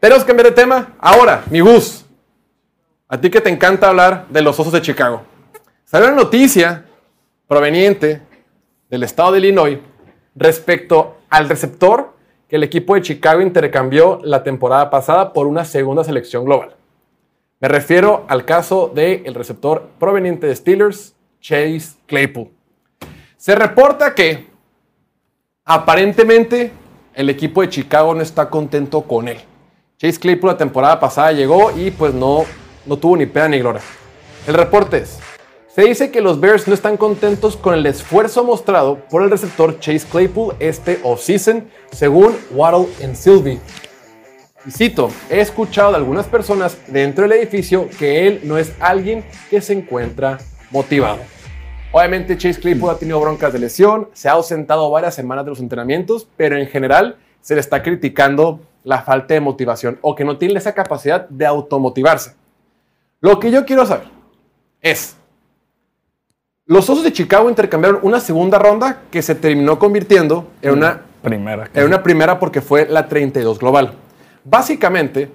Tenemos que cambiar de tema. Ahora, mi Gus, a ti que te encanta hablar de los Osos de Chicago. Salió una noticia proveniente del estado de Illinois respecto al receptor que el equipo de Chicago intercambió la temporada pasada por una segunda selección global. Me refiero al caso del receptor proveniente de Steelers, Chase Claypool. Se reporta que aparentemente el equipo de Chicago no está contento con él. Chase Claypool la temporada pasada llegó y pues no, no tuvo ni pena ni gloria. El reporte es, se dice que los Bears no están contentos con el esfuerzo mostrado por el receptor Chase Claypool este offseason, según Waddle and Sylvie. Y cito, he escuchado de algunas personas dentro del edificio que él no es alguien que se encuentra motivado. Obviamente Chase Claypool ha tenido broncas de lesión, se ha ausentado varias semanas de los entrenamientos, pero en general se le está criticando la falta de motivación o que no tiene esa capacidad de automotivarse. Lo que yo quiero saber es, los Osos de Chicago intercambiaron una segunda ronda que se terminó convirtiendo en una Primera. en una primera porque fue la 32 global. Básicamente,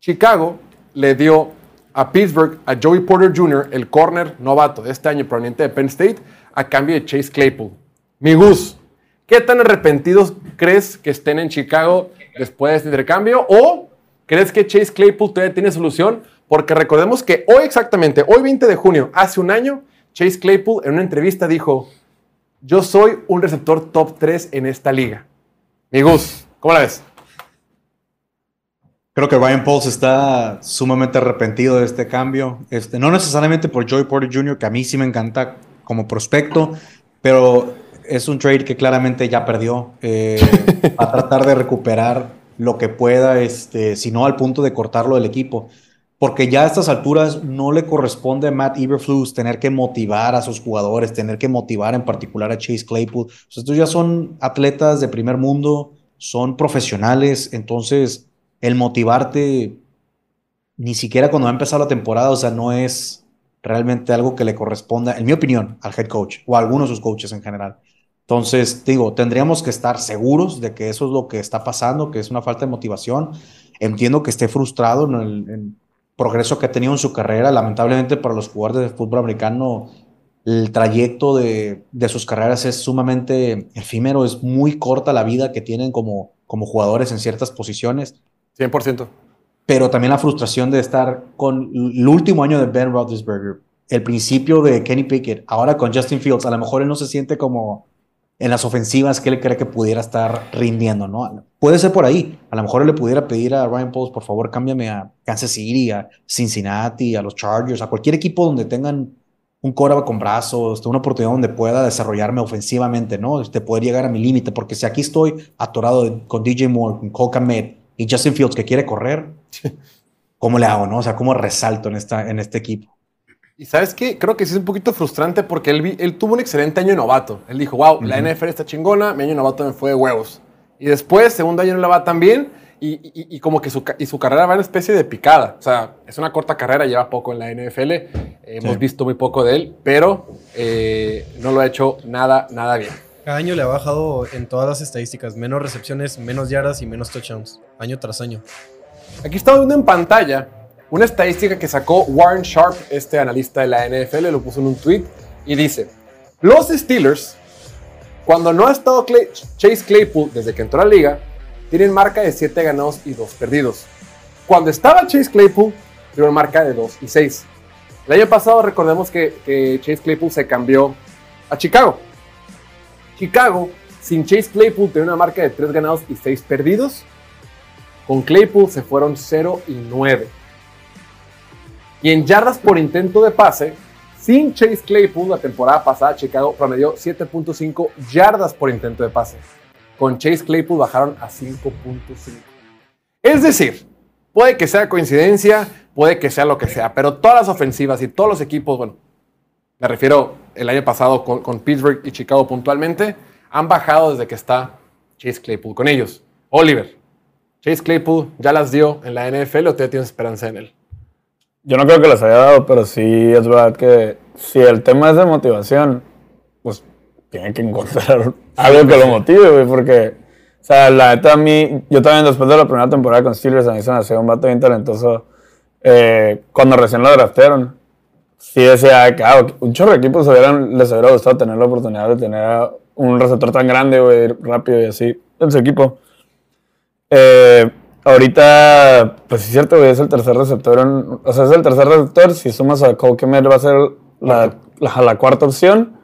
Chicago le dio a Pittsburgh a Joey Porter Jr., el corner novato de este año proveniente de Penn State, a cambio de Chase Claypool. Mi Gus, ¿qué tan arrepentidos crees que estén en Chicago después de este intercambio? ¿O crees que Chase Claypool todavía tiene solución? Porque recordemos que hoy exactamente, hoy 20 de junio, hace un año, Chase Claypool en una entrevista dijo, yo soy un receptor top 3 en esta liga. Mi Gus, ¿cómo la ves? Creo que Ryan Pauls está sumamente arrepentido de este cambio. Este, no necesariamente por Joey Porter Jr., que a mí sí me encanta como prospecto, pero es un trade que claramente ya perdió. Eh, va a tratar de recuperar lo que pueda, este, si no al punto de cortarlo del equipo. Porque ya a estas alturas no le corresponde a Matt Eberflus tener que motivar a sus jugadores, tener que motivar en particular a Chase Claypool. O sea, estos ya son atletas de primer mundo, son profesionales, entonces el motivarte ni siquiera cuando va a empezar la temporada, o sea, no es realmente algo que le corresponda, en mi opinión, al head coach o a algunos de sus coaches en general. Entonces, digo, tendríamos que estar seguros de que eso es lo que está pasando, que es una falta de motivación. Entiendo que esté frustrado en el en progreso que ha tenido en su carrera. Lamentablemente para los jugadores de fútbol americano, el trayecto de, de sus carreras es sumamente efímero, es muy corta la vida que tienen como, como jugadores en ciertas posiciones. 100%. Pero también la frustración de estar con el último año de Ben Roethlisberger, el principio de Kenny Pickett, ahora con Justin Fields, a lo mejor él no se siente como en las ofensivas que él cree que pudiera estar rindiendo, ¿no? Puede ser por ahí. A lo mejor le pudiera pedir a Ryan Pauls, por favor, cámbiame a Kansas City, a Cincinnati, a los Chargers, a cualquier equipo donde tengan un coreback con brazos, una oportunidad donde pueda desarrollarme ofensivamente, ¿no? Este, poder llegar a mi límite, porque si aquí estoy atorado con DJ Moore, con Cole Kmet y Justin Fields que quiere correr, ¿cómo le hago, no? O sea, ¿cómo resalto en, esta, en este equipo? Y sabes qué, creo que sí es un poquito frustrante porque él, él tuvo un excelente año de novato. Él dijo, wow, la NFL está chingona, mi año de novato me fue de huevos. Y después, segundo año no le va tan bien y, y- y como que su, y su carrera va en especie de picada. O sea, es una corta carrera, lleva poco en la NFL, eh, hemos Sí. visto muy poco de él, pero eh, no lo ha hecho nada, nada bien. Cada año le ha bajado en todas las estadísticas. Menos recepciones, menos yardas y menos touchdowns. Año tras año. Aquí estamos viendo en pantalla una estadística que sacó Warren Sharp, este analista de la NFL, lo puso en un tweet y dice: Los Steelers, cuando no ha estado Chase Claypool desde que entró a la liga, tienen marca de 7 ganados y 2 perdidos. Cuando estaba Chase Claypool, tuvieron marca de 2 y 6. El año pasado, recordemos que, que Chase Claypool se cambió a Chicago. Chicago, sin Chase Claypool, tenía una marca de 3 ganados y 6 perdidos. Con Claypool se fueron 0 y 9. Y en yardas por intento de pase, sin Chase Claypool, la temporada pasada Chicago promedió 7.5 yardas por intento de pase. Con Chase Claypool bajaron a 5.5. Es decir, puede que sea coincidencia, puede que sea lo que sea, pero todas las ofensivas y todos los equipos, bueno, me refiero el año pasado con, Pittsburgh y Chicago puntualmente, han bajado desde que está Chase Claypool con ellos. Oliver, Chase Claypool ya las dio en la NFL o todavía tienes esperanza en él? Yo no creo que las haya dado, pero sí es verdad que si el tema es de motivación, pues tiene que encontrar algo que lo motive, güey, porque O sea, la neta a mí, yo también después de la primera temporada con Steelers, a mí se me hacía un vato bien talentoso. eh, cuando recién lo draftearon, sí decía que ah, un chorro de equipos hubieran, les hubiera gustado tener la oportunidad de tener un receptor tan grande, güey, rápido y así en su equipo. Eh, ahorita, pues es cierto, güey, es el tercer receptor. en- o sea, es el tercer receptor. Si sumas a Cole Kmet, va a ser la, la, la cuarta opción.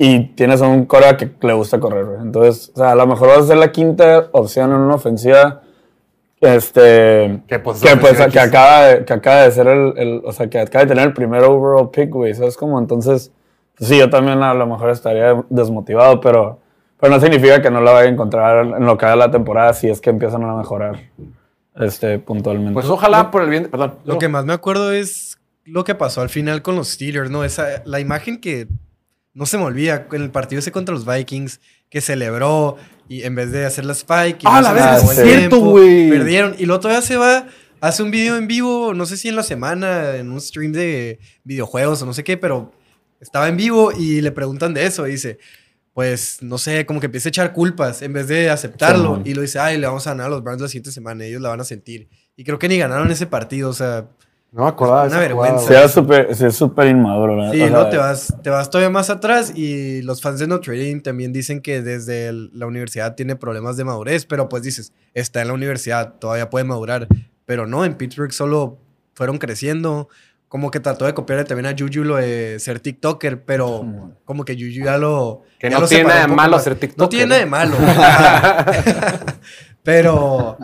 Y tienes a un Corea que le gusta correr, güey. Entonces, o sea, a lo mejor va a ser la quinta opción en una ofensiva. Este. Que, pues, que, pues, que acaba, de, que acaba de ser el, el- O sea, que acaba de tener el primer overall pick, güey. ¿Sabes cómo? Entonces, pues sí, yo también a lo mejor estaría desmotivado, pero. Pero no significa que no la vaya a encontrar en lo que haga la temporada si es que empiezan a mejorar este, puntualmente. Pues ojalá por el bien. Perdón. Lo que más me acuerdo es lo que pasó al final con los Steelers, ¿no? Esa, la imagen que no se me olvida en el partido ese contra los Vikings, que celebró y en vez de hacer la spike, y Ah, no la vez, es cierto, güey. Perdieron. Y luego todavía se va, hace un video en vivo, no sé si en la semana, en un stream de videojuegos o no sé qué, pero estaba en vivo y le preguntan de eso. Y dice, pues, no sé, como que empieza a echar culpas en vez de aceptarlo. Y lo dice, ay, le vamos a ganar a los Browns la siguiente semana, ellos la van a sentir. Y creo que ni ganaron ese partido, o sea, No me acordaba Una vergüenza. Es súper inmaduro, la sí, o sea, no, te vas, te vas todavía más atrás y los fans de Notre Dame también dicen que desde el- la universidad tiene problemas de madurez, pero pues dices, está en la universidad, todavía puede madurar, pero no, en Pittsburgh solo fueron creciendo, como que trató de copiarle también a Juju lo de ser TikToker, pero como que Juju ya lo... Que ya no lo tiene nada de malo más. ser No TikToker, tiene nada de ¿eh? malo. pero...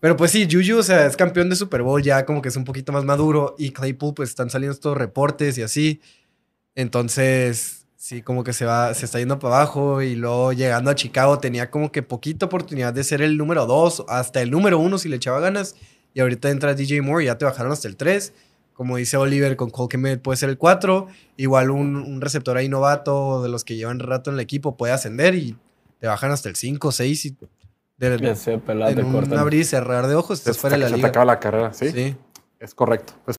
Pero pues sí, Juju, o sea, es campeón de Super Bowl ya como que es un poquito más maduro y Claypool pues están saliendo estos reportes y así. Entonces, sí, como que se va, se está yendo para abajo y luego llegando a Chicago tenía como que poquita oportunidad de ser el número 2, hasta el número 1 si le echaba ganas. Y ahorita entra DJ Moore y ya te bajaron hasta el 3. Como dice Oliver, con Cole Kmet puede ser el 4. Igual un, un receptor ahí novato de los que llevan rato en el equipo puede ascender y te bajan hasta el 5, 6 y de, Ya sé, pelada, te en un cortan. abrir y cerrar de ojos estás fuera de la se te liga. acaba la carrera, ¿sí? Sí. Es correcto. Pues